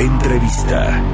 Entrevista.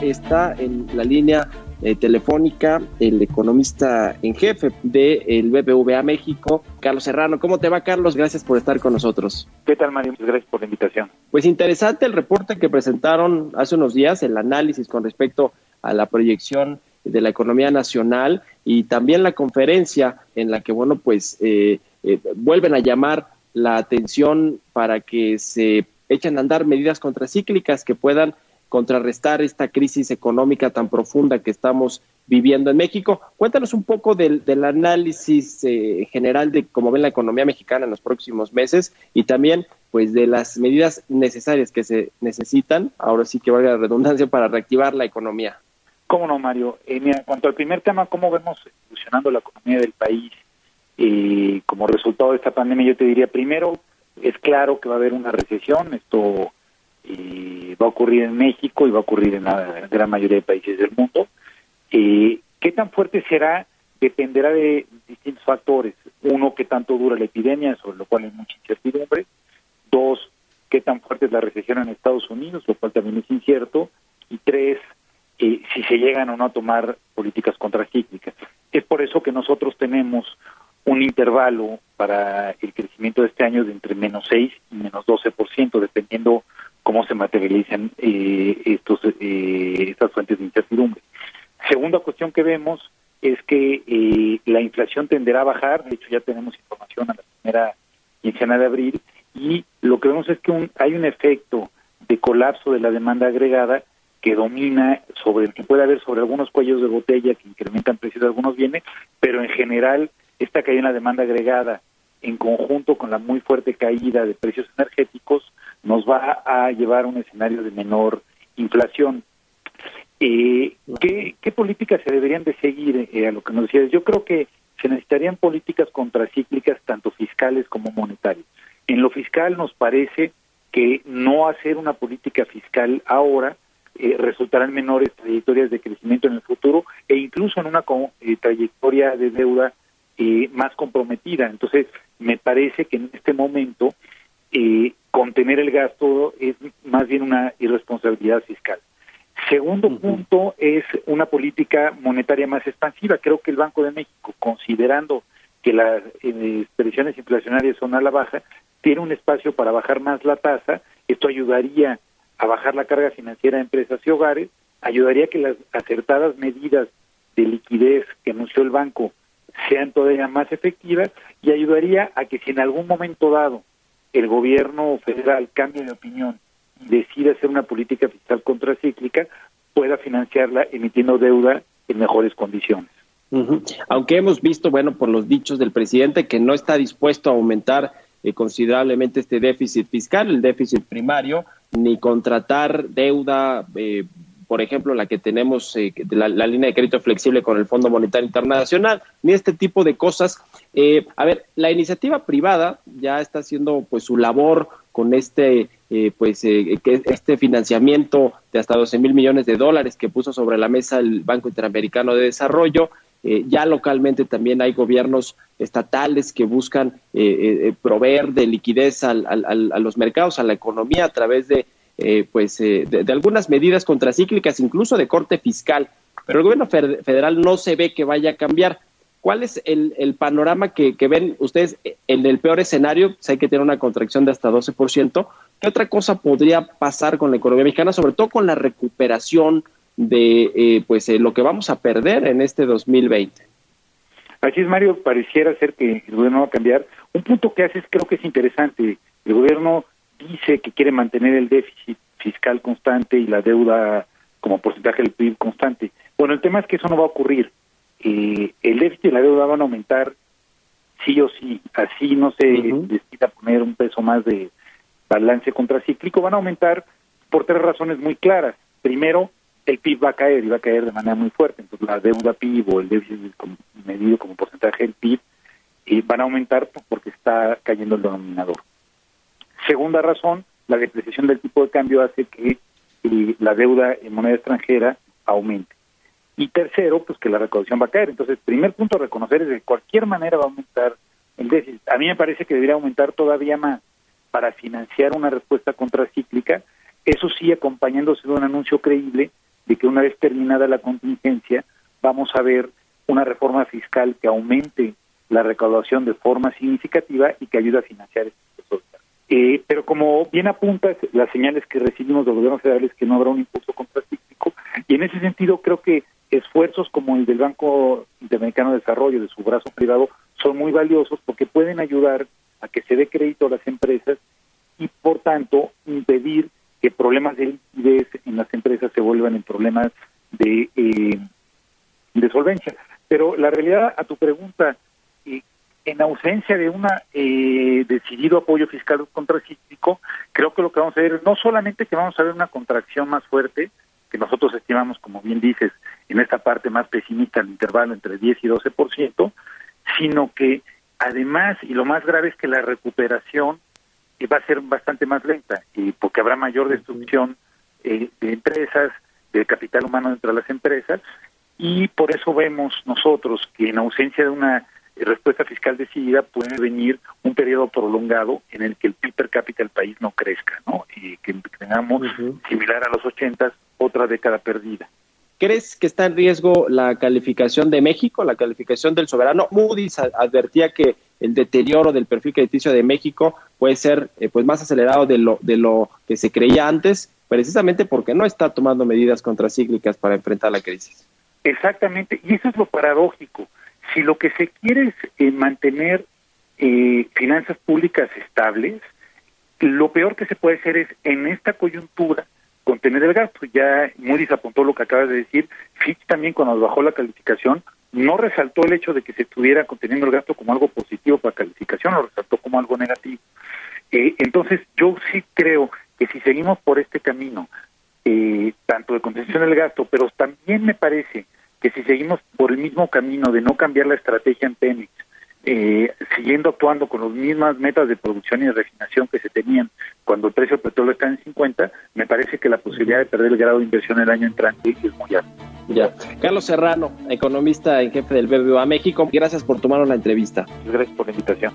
Está en la línea eh, telefónica el economista en jefe del BBVA México, Carlos Serrano. ¿Cómo te va, Carlos? Gracias por estar con nosotros. ¿Qué tal, Mario? Muchas gracias por la invitación. Pues interesante el reporte que presentaron hace unos días, el análisis con respecto a la proyección de la economía nacional y también la conferencia en la que, bueno, pues eh, eh, vuelven a llamar la atención para que se echen a andar medidas contracíclicas que puedan contrarrestar esta crisis económica tan profunda que estamos viviendo en México. Cuéntanos un poco del, análisis eh, general de cómo ven la economía mexicana en los próximos meses y también pues de las medidas necesarias que se necesitan, ahora sí que valga la redundancia, para reactivar la economía. ¿Cómo no, Mario? Eh, mira, en cuanto al primer tema, ¿cómo vemos evolucionando la economía del país eh, como resultado de esta pandemia? Yo te diría, primero, es claro que va a haber una recesión, esto y va a ocurrir en México y va a ocurrir en la gran mayoría de países del mundo. Eh, ¿Qué tan fuerte será? Dependerá de distintos factores. Uno, qué tanto dura la epidemia, sobre lo cual hay mucha incertidumbre. Dos, qué tan fuerte es la recesión en Estados Unidos, lo cual también es incierto. Y tres, eh, si se llegan o no a tomar políticas contracíclicas. Es por eso que nosotros tenemos un intervalo para el crecimiento de este año de entre menos 6 y menos 12%, dependiendo cómo se materializan eh, estos, eh, estas fuentes de incertidumbre. Segunda cuestión que vemos es que eh, la inflación tenderá a bajar, de hecho ya tenemos información a la primera quincena de abril, y lo que vemos es que hay un efecto de colapso de la demanda agregada que domina sobre que puede haber sobre algunos cuellos de botella que incrementan precios de algunos bienes, pero en general esta caída en la demanda agregada en conjunto con la muy fuerte caída de precios energéticos nos va a llevar a un escenario de menor inflación. Eh, ¿qué, ¿qué, políticas se deberían de seguir eh, a lo que nos decías? Yo creo que se necesitarían políticas contracíclicas tanto fiscales como monetarias. En lo fiscal nos parece que no hacer una política fiscal ahora eh, resultará en menores trayectorias de crecimiento en el futuro e incluso en una eh, trayectoria de deuda eh, más comprometida. Entonces, me parece que en este momento eh, contener el gasto es más bien una irresponsabilidad fiscal. Segundo punto es una política monetaria más expansiva. Creo que el Banco de México, considerando que las eh, presiones inflacionarias son a la baja, tiene un espacio para bajar más la tasa. Esto ayudaría a bajar la carga financiera de empresas y hogares, ayudaría a que las acertadas medidas de liquidez que anunció el banco sean todavía más efectivas y ayudaría a que si en algún momento dado el gobierno federal cambie de opinión y decida hacer una política fiscal contracíclica, pueda financiarla emitiendo deuda en mejores condiciones. Aunque hemos visto, bueno, por los dichos del presidente, que no está dispuesto a aumentar eh, considerablemente este déficit fiscal, el déficit primario, ni contratar deuda eh, por ejemplo, la que tenemos, eh, la, línea de crédito flexible con el Fondo Monetario Internacional, ni este tipo de cosas. Eh, a ver, la iniciativa privada ya está haciendo pues su labor con este eh, pues este financiamiento de hasta 12 mil millones de dólares que puso sobre la mesa el Banco Interamericano de Desarrollo. ya localmente también hay gobiernos estatales que buscan proveer de liquidez a los mercados, a la economía a través de eh, pues eh, de, algunas medidas contracíclicas, incluso de corte fiscal, pero el gobierno federal no se ve que vaya a cambiar. ¿Cuál es el, panorama que, ven ustedes en el peor escenario? Sé que tiene una contracción de hasta 12%. ¿Qué otra cosa podría pasar con la economía mexicana, sobre todo con la recuperación de eh, pues lo que vamos a perder en este 2020? Así es, Mario, pareciera ser que el gobierno va a cambiar. Un punto que haces creo que es interesante. El gobierno dice que quiere mantener el déficit fiscal constante y la deuda como porcentaje del PIB constante. Bueno, el tema es que eso no va a ocurrir. Eh, el déficit y la deuda van a aumentar sí o sí, así no se necesita poner un peso más de balance contracíclico, van a aumentar por tres razones muy claras. Primero, el PIB va a caer y va a caer de manera muy fuerte, entonces la deuda PIB o el déficit medido como porcentaje del PIB eh, van a aumentar porque está cayendo el denominador. Segunda razón, la depreciación del tipo de cambio hace que eh, la deuda en moneda extranjera aumente. Y tercero, pues que la recaudación va a caer. Entonces, primer punto a reconocer es que de cualquier manera va a aumentar el déficit. A mí me parece que debería aumentar todavía más para financiar una respuesta contracíclica, eso sí acompañándose de un anuncio creíble de que una vez terminada la contingencia vamos a ver una reforma fiscal que aumente la recaudación de forma significativa y que ayude a financiar este proceso. Eh, pero como bien apuntas, las señales que recibimos del gobierno federal es que no habrá un impulso contracíclico y en ese sentido creo que esfuerzos como el del Banco Interamericano de Desarrollo, de su brazo privado, son muy valiosos porque pueden ayudar a que se dé crédito a las empresas y por tanto impedir que problemas de liquidez en las empresas se vuelvan en problemas de, eh, de solvencia. Pero la realidad a tu pregunta, en ausencia de un eh, decidido apoyo fiscal contracíclico, creo que lo que vamos a ver no solamente que vamos a ver una contracción más fuerte, que nosotros estimamos, como bien dices, en esta parte más pesimista, el intervalo entre 10 y 12%, sino que además, y lo más grave es que la recuperación va a ser bastante más lenta, y porque habrá mayor destrucción eh, de empresas, de capital humano dentro de las empresas, y por eso vemos nosotros que en ausencia de una respuesta fiscal decidida puede venir un periodo prolongado en el que el PIB per cápita del país no crezca, ¿no? Y que tengamos, similar a los 80, otra década perdida. ¿Crees que está en riesgo la calificación de México, la calificación del soberano? Moody's advertía que el deterioro del perfil crediticio de México puede ser eh, pues más acelerado de lo, de lo que se creía antes, precisamente porque no está tomando medidas contracíclicas para enfrentar la crisis. Exactamente, y eso es lo paradójico. Si lo que se quiere es eh, mantener eh, finanzas públicas estables, lo peor que se puede hacer es en esta coyuntura contener el gasto. Ya Moody's apuntó lo que acabas de decir. Fitch también cuando bajó la calificación no resaltó el hecho de que se estuviera conteniendo el gasto como algo positivo para calificación, lo resaltó como algo negativo. Eh, entonces yo sí creo que si seguimos por este camino, eh, tanto de contención del gasto, pero también me parece que si seguimos por el mismo camino de no cambiar la estrategia en Pemex, eh, siguiendo actuando con las mismas metas de producción y de refinación que se tenían cuando el precio del petróleo está en 50, me parece que la posibilidad de perder el grado de inversión el año entrante es muy alta. Ya. Carlos Serrano, economista en jefe del BBVA México, gracias por tomarnos la entrevista. Gracias por la invitación.